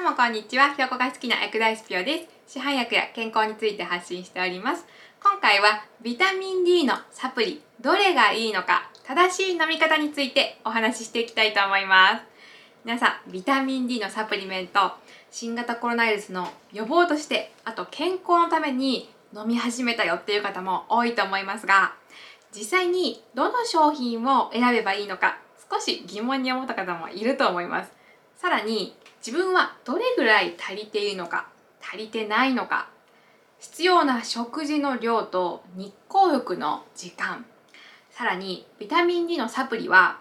どうもこんにちは。ひよこが好きな薬剤師ピオです。市販薬や健康について発信しております。今回はビタミン D のサプリ、どれがいいのか、正しい飲み方についてお話ししていきたいと思います。皆さん、ビタミン D のサプリメント、新型コロナウイルスの予防として、あと健康のために飲み始めたよっていう方も多いと思いますが、実際にどの商品を選べばいいのか、少し疑問に思った方もいると思います。さらに、自分はどれぐらい足りているのか足りてないのか必要な食事の量と日光浴の時間さらにビタミン D のサプリは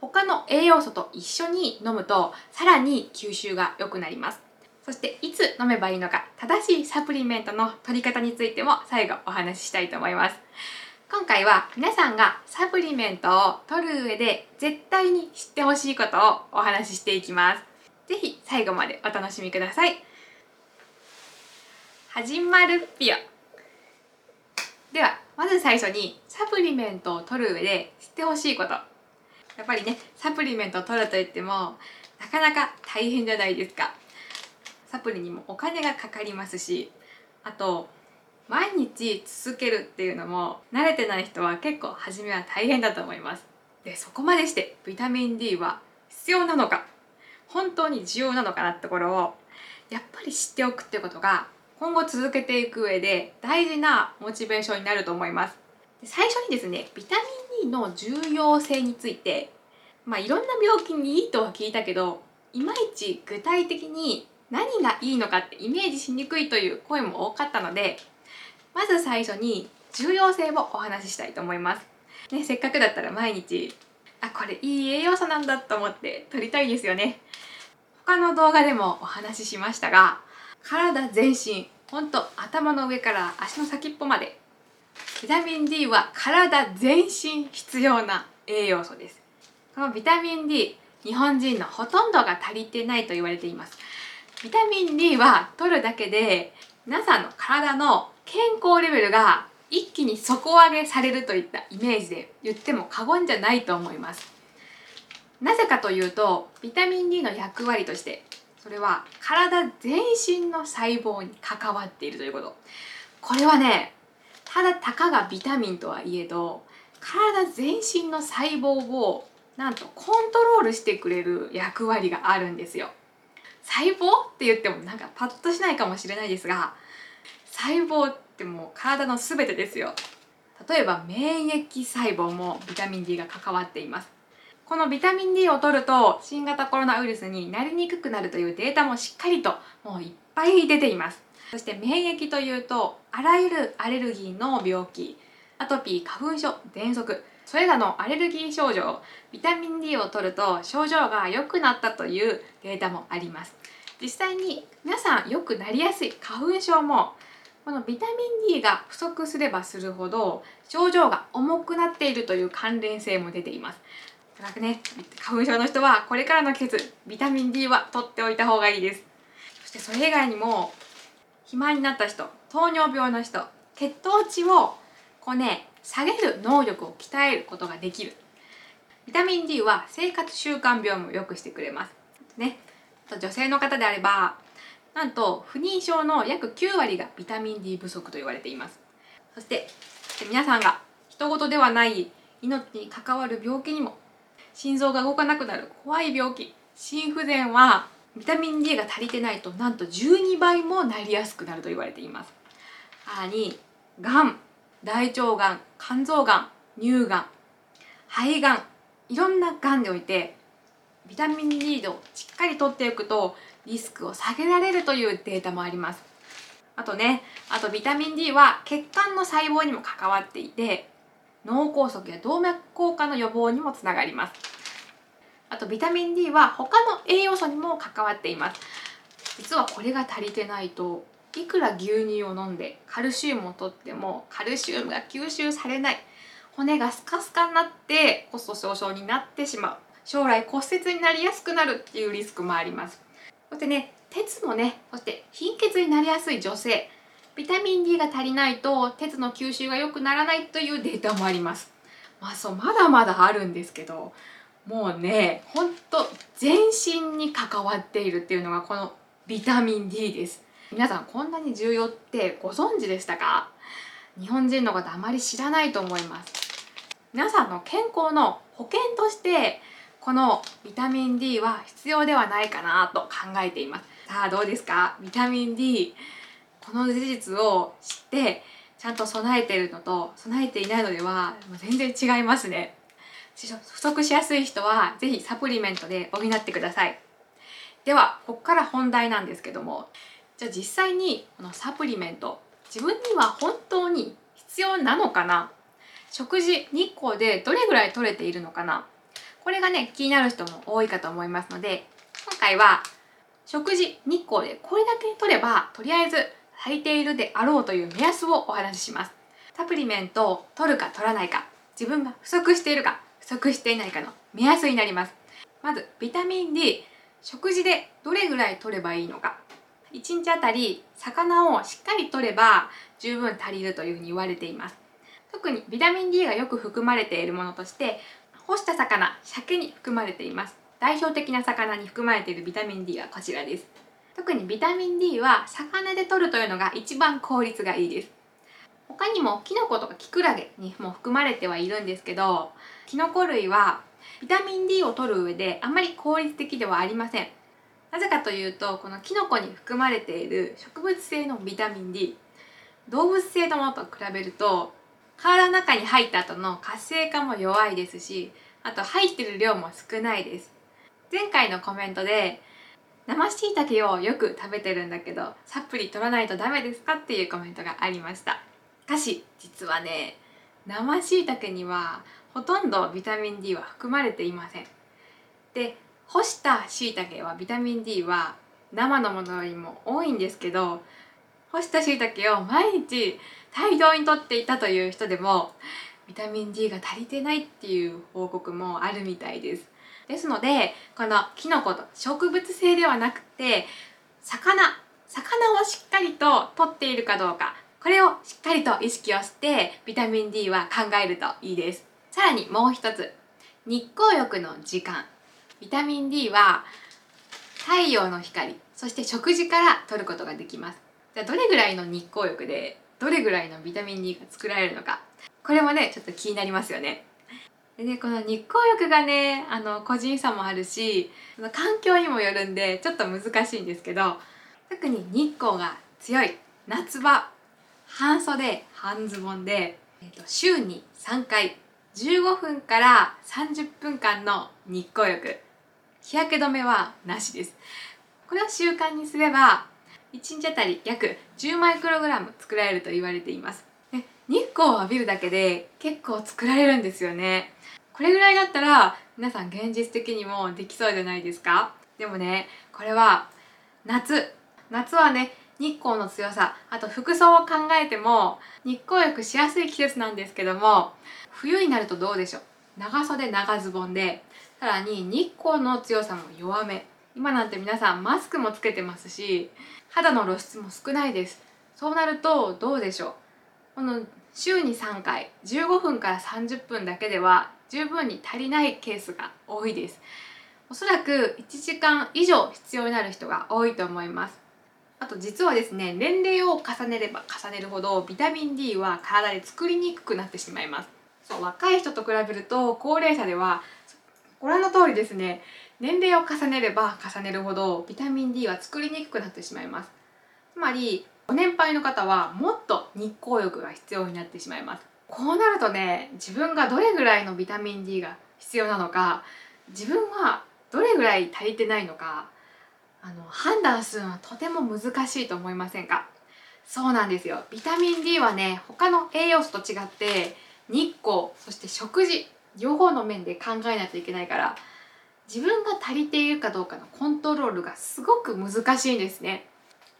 他の栄養素と一緒に飲むとさらに吸収が良くなります。そしていつ飲めばいいのか正しいサプリメントの取り方についても最後お話ししたいと思います。今回は皆さんがサプリメントを取る上で絶対に知ってほしいことをお話ししていきます。ぜひ最後までお楽しみください。始まるっぴよ。では、まず最初にサプリメントを取る上で知ってほしいこと。やっぱりね、サプリメントを取るといっても、なかなか大変じゃないですか。サプリにもお金がかかりますし、あと、毎日続けるっていうのも慣れてない人は結構初めは大変だと思います。で、そこまでしてビタミン D は必要なのか？本当に重要なのかなってところをやっぱり知っておくってことが今後続けていく上で大事なモチベーションになると思います。最初にですねビタミン D の重要性についてまあいろんな病気にいいとは聞いたけどいまいち具体的に何がいいのかってイメージしにくいという声も多かったのでまず最初に重要性をお話ししたいと思います、ね、せっかくだったら毎日あこれいい栄養素なんだと思って取りたいですよね。他の動画でもお話ししましたが体全身ほんと頭の上から足の先っぽまで。ビタミン D は体全身必要な栄養素です。このビタミン D 日本人のほとんどが足りてないと言われています。ビタミン D は取るだけで皆さんの体の健康レベルが一気に底上げされるといったイメージで言っても過言じゃないと思います。なぜかというとビタミン D の役割としてそれは体全身の細胞に関わっているということ。これはねただたかがビタミンとはいえど体全身の細胞をなんとコントロールしてくれる役割があるんですよ。細胞って言ってもなんかパッとしないかもしれないですが細胞ってもう体の全てですよ。例えば免疫細胞もビタミン D が関わっています。このビタミン D を取ると新型コロナウイルスになりにくくなるというデータもしっかりともういっぱい出ています。そして免疫というとあらゆるアレルギーの病気アトピー花粉症喘息。それらのアレルギー症状ビタミン D を取ると症状が良くなったというデータもあります。実際に皆さんよくなりやすい花粉症もこのビタミン D が不足すればするほど症状が重くなっているという関連性も出ています。だからね。花粉症の人はこれからの季節ビタミン D は取っておいた方がいいです。そしてそれ以外にも肥満になった人糖尿病の人血糖値をこうね下げる能力を鍛えることができる。ビタミン D は生活習慣病も良くしてくれます。ね。と女性の方であればなんと不妊症の約9割がビタミン D 不足と言われています。そして皆さんが人事ではない命に関わる病気にも心臓が動かなくなる。怖い病気。心不全はビタミン D が足りてないとなんと12倍もなりやすくなると言われています。さらにがん大腸がん肝臓がん乳がん肺がんいろんながんにおいてビタミン D をしっかりとっておくとリスクを下げられるというデータもあります。あとねあとビタミン D は血管の細胞にも関わっていて脳梗塞や動脈硬化の予防にもつながります。あとビタミン D は他の栄養素にも関わっています。実はこれが足りてないといくら牛乳を飲んでカルシウムをとってもカルシウムが吸収されない。骨がスカスカになってコスト上昇になってしまう。将来骨折になりやすくなるっていうリスクもあります。そしてね鉄もねそして貧血になりやすい女性。ビタミン D が足りないと鉄の吸収が良くならないというデータもあります。まあそうまだまだあるんですけどもうねほんと全身に関わっているっていうのがこのビタミン D です。皆さんこんなに重要ってご存知でしたか？日本人の方あまり知らないと思います。皆さんの健康の保険としてこのビタミン D は必要ではないかなと考えています。さあどうですか？ビタミン D この事実を知ってちゃんと備えているのと備えていないのでは全然違いますね。不足しやすい人は是非サプリメントで補ってください。ではここから本題なんですけども。じゃあ実際にこのサプリメント自分には本当に必要なのかな？食事日光でどれぐらい取れているのかな？これがね気になる人も多いかと思いますので今回は食事日光でこれだけ取ればとりあえず足りているであろうという目安をお話しします。サプリメントを取るか取らないか。自分が不足しているか不足していないかの目安になります。まずビタミン D 食事でどれぐらい取ればいいのか。1日あたり魚をしっかり取れば十分足りるというふうに言われています。特にビタミン D がよく含まれているものとして干した魚鮭に含まれています。代表的な魚に含まれているビタミン D はこちらです。特にビタミン D は魚で摂るというのが一番効率がいいです。他にもキノコとかキクラゲにも含まれてはいるんですけどキノコ類はビタミン D を摂る上であまり効率的ではありません。なぜかというとこのキノコに含まれている植物性のビタミン D 動物性のものと比べると体の中に入った後の活性化も弱いですしあと入ってる量も少ないです。前回のコメントで生しいたけをよく食べてるんだけどサプリ取らないとダメですかっていうコメントがありました。しかし実はね生しいたけにはほとんどビタミン D は含まれていません。で干したしいたけはビタミン D は生のものよりも多いんですけど干したしいたけを毎日大量にとっていたという人でもビタミン D が足りてないっていう報告もあるみたいです。ですのでこのキノコと植物性ではなくて魚魚をしっかりと取っているかどうかこれをしっかりと意識をしてビタミン D は考えるといいです。さらにもう一つ日光浴の時間。ビタミン D は太陽の光そして食事から取ることができます。じゃあどれぐらいの日光浴でどれぐらいのビタミン D が作られるのか。これもねちょっと気になりますよね。でねこの日光浴がねあの個人差もあるし環境にもよるんでちょっと難しいんですけど特に日光が強い。夏場半袖半ズボンで、えーと、週に3回15分から30分間の日光浴。日焼け止めはなしです。これを習慣にすれば1日あたり約10マイクログラム作られると言われています。日光を浴びるだけで結構作られるんですよね。これぐらいだったら皆さん現実的にもできそうじゃないですか？でもねこれは夏。夏はね日光の強さ。あと服装を考えても日光浴しやすい季節なんですけども冬になるとどうでしょう？長袖長ズボンで。さらに日光の強さも弱め。今なんて皆さんマスクもつけてますし肌の露出も少ないです。そうなるとどうでしょう？この週に3回。15分から30分だけでは十分に足りないケースが多いです。おそらく1時間以上必要になる人が多いと思います。あと実はですね年齢を重ねれば重ねるほどビタミン D は体で作りにくくなってしまいます。そう若い人と比べると高齢者ではご覧の通りですね年齢を重ねれば重ねるほどビタミン D は作りにくくなってしまいます。つまりご年配の方はもっと日光浴が必要になってしまいます。こうなるとね自分がどれぐらいのビタミン D が必要なのか自分はどれぐらい足りてないのかあの判断するのはとても難しいと思いませんか？そうなんですよ。ビタミン D はね他の栄養素と違って日光そして食事両方の面で考えないといけないから自分が足りているかどうかのコントロールがすごく難しいんですね。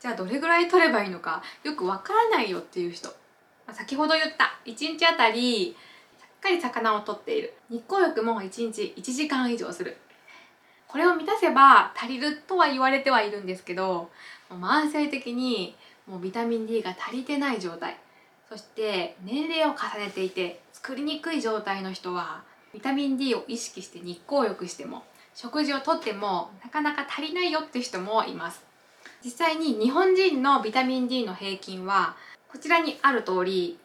じゃあどれぐらい取ればいいのかよくわからないよっていう人。先ほど言った1日あたりしっかり魚を取っている。日光浴も1日1時間以上する。これを満たせば足りるとは言われてはいるんですけど慢性的にもうビタミン D が足りてない状態。そして年齢を重ねていて作りにくい状態の人はビタミン D を意識して日光浴しても食事をとってもなかなか足りないよって人もいます。実際に日本人のビタミン D の平均はこちらにある通り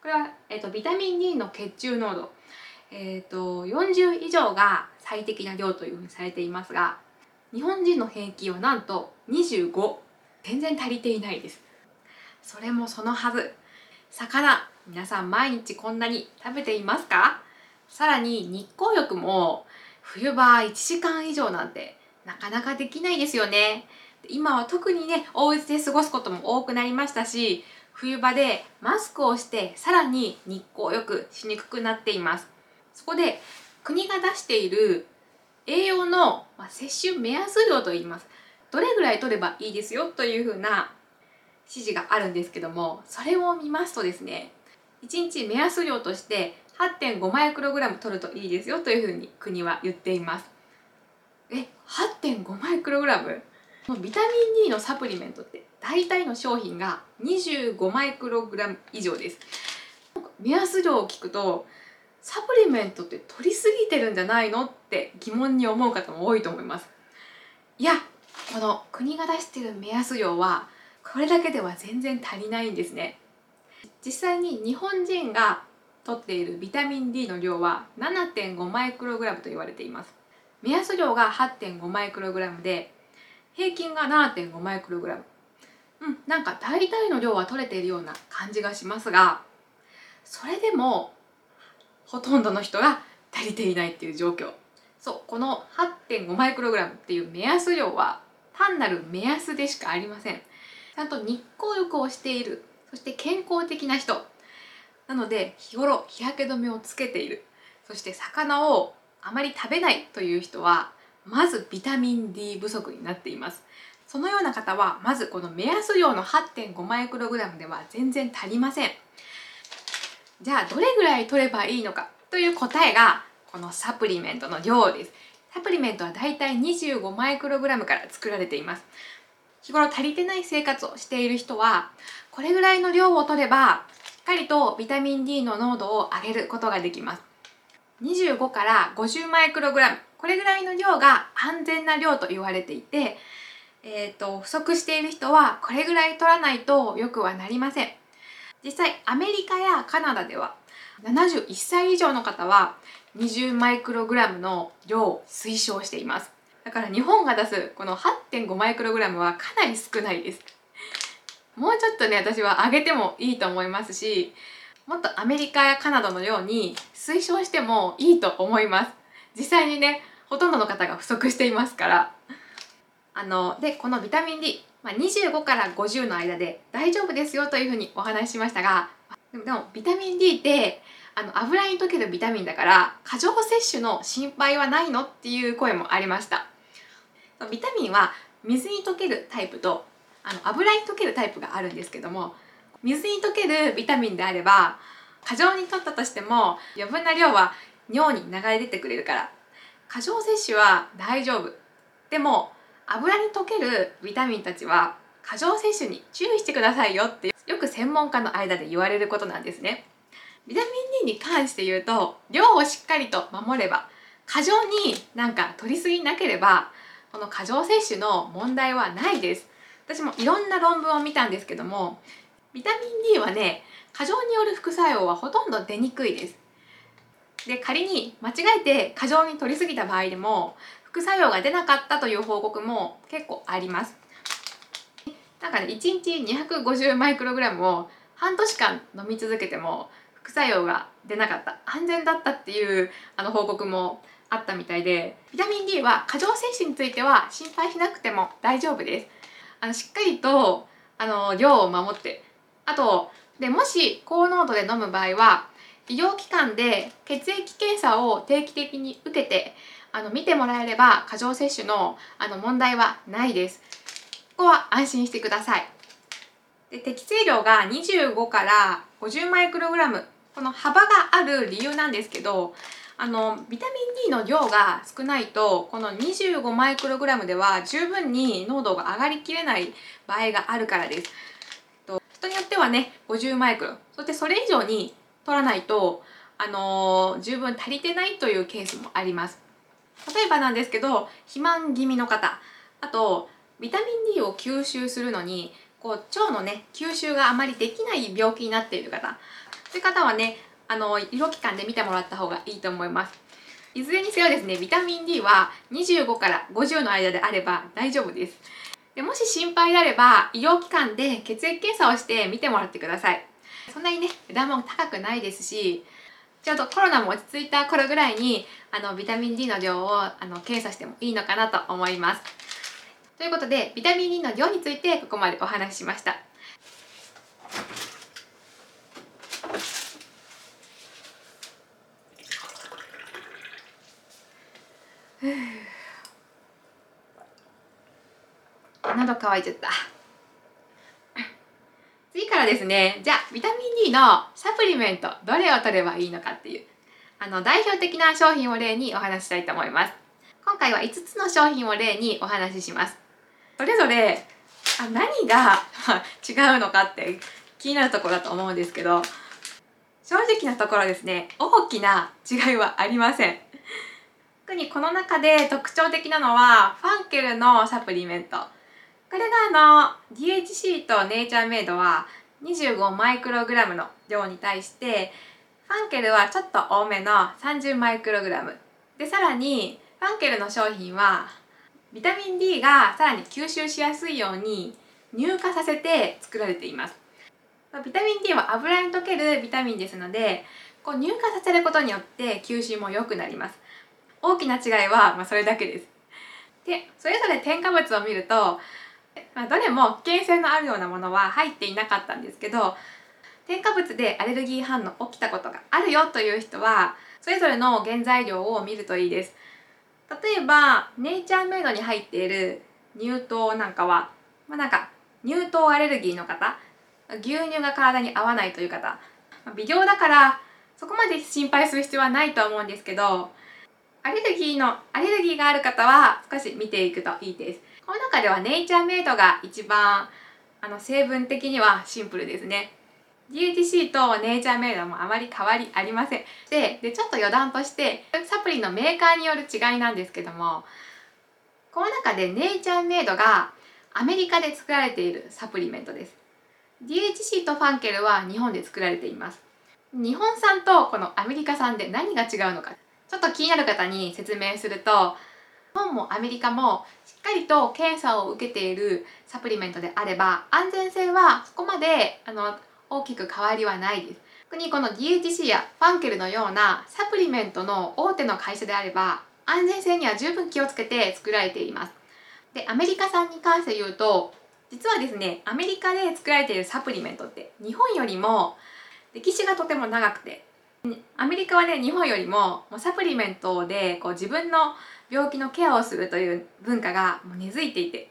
これは、えーと、ビタミン D の血中濃度、えーと、40以上が最適な量というふうにされていますが日本人の平均はなんと25全然足りていないです。それもそのはず。魚皆さん毎日こんなに食べていますか？さらに日光浴も冬場1時間以上なんてなかなかできないですよね。今は特にねお家で過ごすことも多くなりましたし冬場でマスクをしてさらに日光浴しにくくなっています。そこで国が出している栄養の摂取目安量といいます。どれぐらい取ればいいですよ？というふうな指示があるんですけどもそれを見ますとですね1日目安量として8.5マイクログラム取るといいですよ？というふうに国は言っています。え8.5マイクログラム？ビタミン D のサプリメントって大体の商品が25マイクログラム以上です。目安量を聞くとサプリメントって取りすぎてるんじゃないのって疑問に思う方も多いと思います。いやこの国が出してる目安量はこれだけでは全然足りないんですね。実際に日本人が取っているビタミン D の量は7.5マイクログラムと言われています。目安量が8.5マイクログラムで平均が7.5マイクログラム。うんなんか大体の量は取れているような感じがしますがそれでもほとんどの人が足りていないっていう状況。そうこの8.5マイクログラムっていう目安量は単なる目安でしかありません。ちゃんと日光浴をしているそして健康的な人。なので日頃日焼け止めをつけている。そして魚をあまり食べないという人はまずビタミン D 不足になっています。そのような方はまずこの目安量の8.5マイクログラムでは全然足りません。じゃあどれぐらい取ればいいのかという答えがこのサプリメントの量です。サプリメントはだいたい25マイクログラムから作られています。日頃足りてない生活をしている人はこれぐらいの量を取ればしっかりとビタミン D の濃度を上げることができます。25から50マイクログラム。これぐらいの量が安全な量と言われていて、えーと、不足している人はこれぐらい取らないとよくはなりません。実際アメリカやカナダでは71歳以上の方は20マイクログラムの量を推奨しています。だから日本が出すこの8.5マイクログラムはかなり少ないです。もうちょっとね私は上げてもいいと思いますしもっとアメリカやカナダのように推奨してもいいと思います。実際にねほとんどの方が不足していますから。あのでこのビタミン D、まあ、25から50の間で大丈夫ですよというふうにお話ししましたがでもでもビタミン D ってあの油に溶けるビタミンだから過剰摂取の心配はないのっていう声もありました。ビタミンは水に溶けるタイプとあの油に溶けるタイプがあるんですけども水に溶けるビタミンであれば過剰に摂ったとしても余分な量は尿に流れ出てくれるから過剰摂取は大丈夫。でも油に溶けるビタミンたちは過剰摂取に注意してくださいよってよく専門家の間で言われることなんですね。ビタミン D に関して言うと量をしっかりと守れば過剰になんか取りすぎなければこの過剰摂取の問題はないです。私もいろんな論文を見たんですけどもビタミン D はね過剰による副作用はほとんど出にくいです。で仮に間違えて過剰に取りすぎた場合でも副作用が出なかったという報告も結構あります。なんかね1日250マイクログラムを半年間飲み続けても副作用が出なかった安全だったっていうあの報告もあったみたいでビタミン D は過剰摂取については心配しなくても大丈夫です。あのしっかりとあの量を守ってあとでもし高濃度で飲む場合は医療機関で血液検査を定期的に受けてあの見てもらえれば過剰摂取のあの問題はないですここは安心してくださいで適正量が25から50マイクログラムこの幅がある理由なんですけどあのビタミン D の量が少ないとこの25マイクログラムでは十分に濃度が上がりきれない場合があるからです。人によってはね50マイクロそしてそれ以上に取らないと、あのー、十分足りてないというケースもあります。例えばなんですけど肥満気味の方。あとビタミン D を吸収するのにこう腸のね吸収があまりできない病気になっている方。そういう方はねあの医療機関で見てもらった方がいいと思います。いずれにせよですねビタミン D は25から50の間であれば大丈夫です。でもし心配であれば医療機関で血液検査をして見てもらってください。そんなにね値段も高くないですしちょうどコロナも落ち着いた頃ぐらいにあのビタミン D の量をあの検査してもいいのかなと思います。ということでビタミン D の量についてここまでお話ししました。喉乾いちゃった。次からですねじゃあビタミン D のサプリメントどれを取ればいいのかっていうあの代表的な商品を例にお話ししたいと思います。今回は5つの商品を例にお話しします。それぞれあ何が 違うのかって気になるところだと思うんですけど正直なところですね大きな違いはありません。特にこの中で特徴的なのはファンケルのサプリメント。これがあの DHC とネイチャーメイドは25マイクログラムの量に対してファンケルはちょっと多めの30マイクログラム。でさらにファンケルの商品はビタミン D がさらに吸収しやすいように乳化させて作られています。ビタミン D は油に溶けるビタミンですのでこう乳化させることによって吸収も良くなります。大きな違いはまあそれだけです。でそれぞれ添加物を見るとまあ、どれも危険性のあるようなものは入っていなかったんですけど添加物でアレルギー反応起きたことがあるよという人はそれぞれの原材料を見るといいです。例えばネイチャーメイドに入っている乳糖なんかは、まあ、なんか乳糖アレルギーの方牛乳が体に合わないという方微量だからそこまで心配する必要はないと思うんですけどアレルギーのアレルギーがある方は少し見ていくといいです。この中ではネイチャーメイドが一番あの成分的にはシンプルですね。DHC とネイチャーメイドもあまり変わりありません。ででちょっと余談としてサプリのメーカーによる違いなんですけどもこの中でネイチャーメイドがアメリカで作られているサプリメントです。DHC とファンケルは日本で作られています。日本産とこのアメリカ産で何が違うのか。ちょっと気になる方に説明すると日本もアメリカもしっかりと検査を受けているサプリメントであれば安全性はそこまであの大きく変わりはないです。特にこの DHC やファンケルのようなサプリメントの大手の会社であれば安全性には十分気をつけて作られています。でアメリカ産に関して言うと実はですねアメリカで作られているサプリメントって日本よりも歴史がとても長くてアメリカはね日本よりももうサプリメントでこう自分の病気のケアをするという文化がもう根付いていて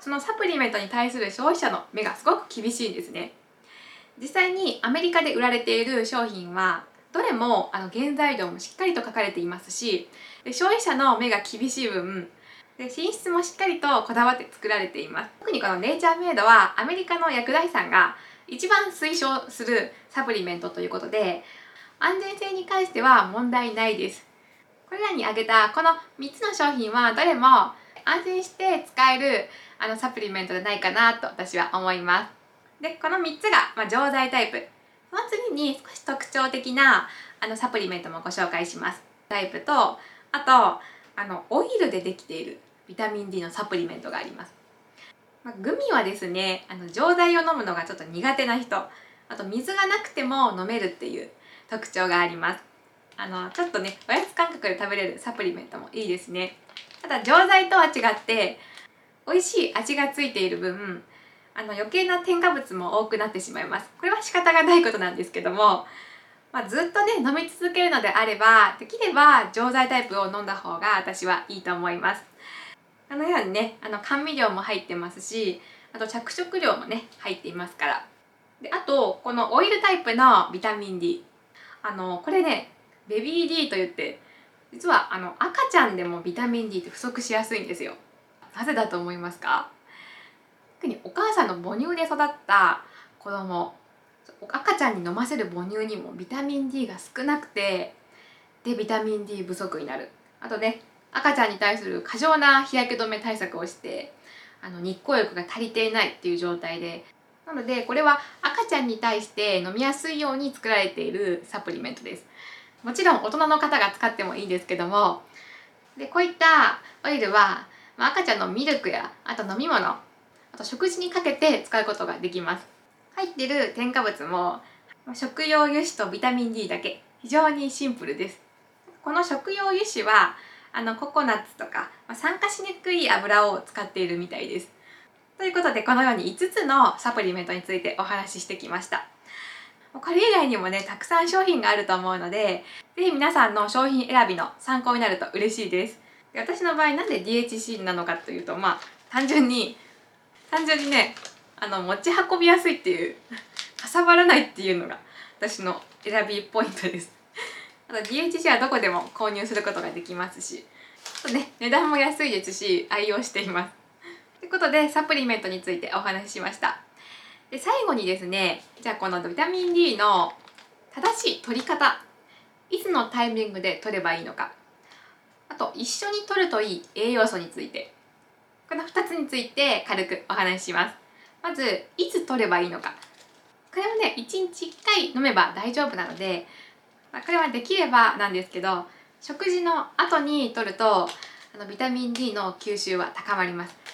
そのサプリメントに対する消費者の目がすごく厳しいんですね。実際にアメリカで売られている商品はどれもあの原材料もしっかりと書かれていますしで消費者の目が厳しい分で品質もしっかりとこだわって作られています。特にこのネイチャーメイドはアメリカの薬剤師さんが一番推奨するサプリメントということで安全性に関しては問題ないです。これらに挙げたこの3つの商品はどれも安心して使えるあのサプリメントじゃないかなと私は思います。でこの3つが、まあ、錠剤タイプ。その次に少し特徴的なあのサプリメントもご紹介します。タイプとあとあのオイルでできているビタミン D のサプリメントがあります、まあ、グミはですねあの錠剤を飲むのがちょっと苦手な人。あと水がなくても飲めるっていう特徴があります。あのちょっとねおやつ感覚で食べれるサプリメントもいいですね。ただ錠剤とは違って美味しい味がついている分あの余計な添加物も多くなってしまいます。これは仕方がないことなんですけども、まあ、ずっとね飲み続けるのであればできれば錠剤タイプを飲んだ方が私はいいと思います。あのようにねあの甘味料も入ってますしあと着色料もね入っていますから。であとこのオイルタイプのビタミン D あのこれねベビー D と言って実はあの赤ちゃんでもビタミン D って不足しやすいんですよ。なぜだと思いますか？特にお母さんの母乳で育った子供赤ちゃんに飲ませる母乳にもビタミン D が少なくてでビタミン D 不足になる。あとね赤ちゃんに対する過剰な日焼け止め対策をしてあの日光浴が足りていないっていう状態で。なのでこれは赤ちゃんに対して飲みやすいように作られているサプリメントです。もちろん大人の方が使ってもいいですけどもでこういったオイルは、まあ、赤ちゃんのミルクやあと飲み物あと食事にかけて使うことができます。入ってる添加物も食用油脂とビタミン D だけ。非常にシンプルです。この食用油脂はあのココナッツとか、まあ、酸化しにくい油を使っているみたいです。ということでこのように5つのサプリメントについてお話ししてきました。これ以外にもねたくさん商品があると思うので是非皆さんの商品選びの参考になると嬉しいです。で私の場合なんで DHC なのかというとまあ単純に単純にねあの持ち運びやすいっていうかさばらないっていうのが私の選びポイントです。あと DHC はどこでも購入することができますしとね値段も安いですし愛用しています。ということでサプリメントについてお話ししました。で最後にですねじゃあこのビタミン D の正しい取り方いつのタイミングで取ればいいのかあと一緒に取るといい栄養素についてこの2つについて軽くお話しします。まずいつ取ればいいのか。これはね1日1回飲めば大丈夫なので、ま、これはできればなんですけど食事の後に取るとあのビタミン D の吸収は高まります。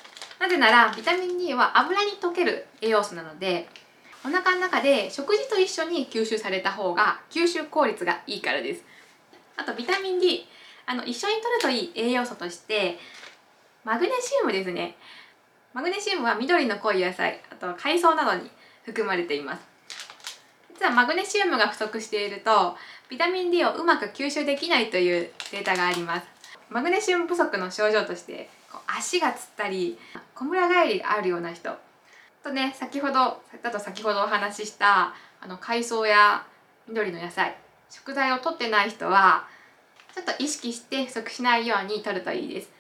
なぜならビタミン D は油に溶ける栄養素なのでお腹の中で食事と一緒に吸収された方が吸収効率がいいからです。あとビタミン D あの一緒に摂るといい栄養素としてマグネシウムですね。マグネシウムは緑の濃い野菜あと海藻などに含まれています。実はマグネシウムが不足しているとビタミン D をうまく吸収できないというデータがあります。マグネシウム不足の症状として足がつったりこむら返りあるような人。とね先ほどだと先ほどお話ししたあの海藻や緑の野菜。食材を取ってない人はちょっと意識して不足しないように摂るといいです。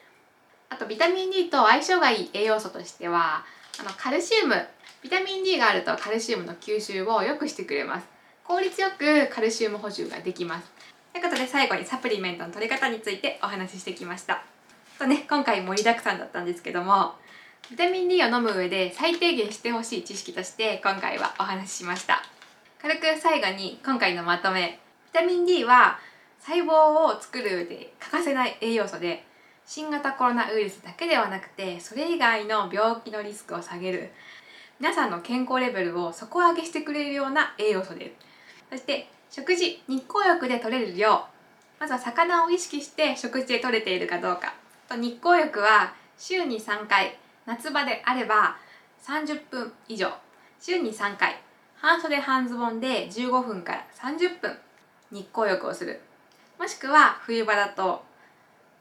あとビタミン D と相性がいい栄養素としてはあのカルシウム。ビタミン D があるとカルシウムの吸収を良くしてくれます。効率よくカルシウム補充ができます。ということで最後にサプリメントの取り方についてお話ししてきました。とね今回盛りだくさんだったんですけどもビタミン D を飲む上で最低限してほしい知識として今回はお話ししました。軽く最後に今回のまとめ。ビタミン D は細胞を作る上で欠かせない栄養素で新型コロナウイルスだけではなくてそれ以外の病気のリスクを下げる。皆さんの健康レベルを底上げしてくれるような栄養素で。すそして食事日光浴で取れる量。まずは魚を意識して食事で取れているかどうか。と日光浴は週に3回夏場であれば30分以上。週に3回。半袖半ズボンで15分から30分。日光浴をする。もしくは冬場だと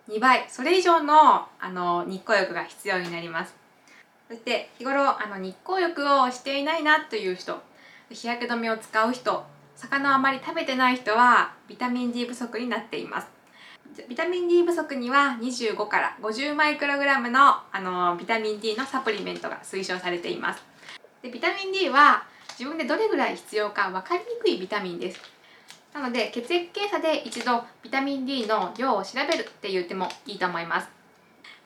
2倍。それ以上のあの日光浴が必要になります。そして日頃あの日光浴をしていないなという人日焼け止めを使う人魚をあまり食べてない人はビタミン D 不足になっています。ビタミン D 不足には25から50マイクログラムのあのビタミン D のサプリメントが推奨されています。でビタミン D は自分でどれぐらい必要か分かりにくいビタミンです。なので血液検査で一度ビタミン D の量を調べるって言ってもいいと思います。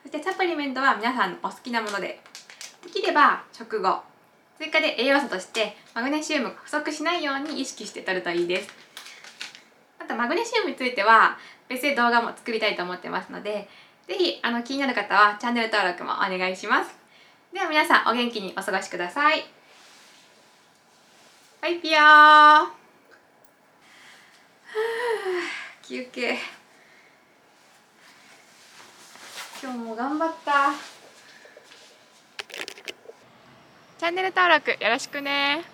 そしてサプリメントは皆さんのお好きなものでできれば食後追加で栄養素としてマグネシウムが不足しないように意識して取るといいです。あとマグネシウムについては別で動画も作りたいと思ってますので是非あの気になる方はチャンネル登録もお願いします。では皆さんお元気にお過ごしください。バイピヨー。休憩。今日も頑張った。チャンネル登録よろしくね。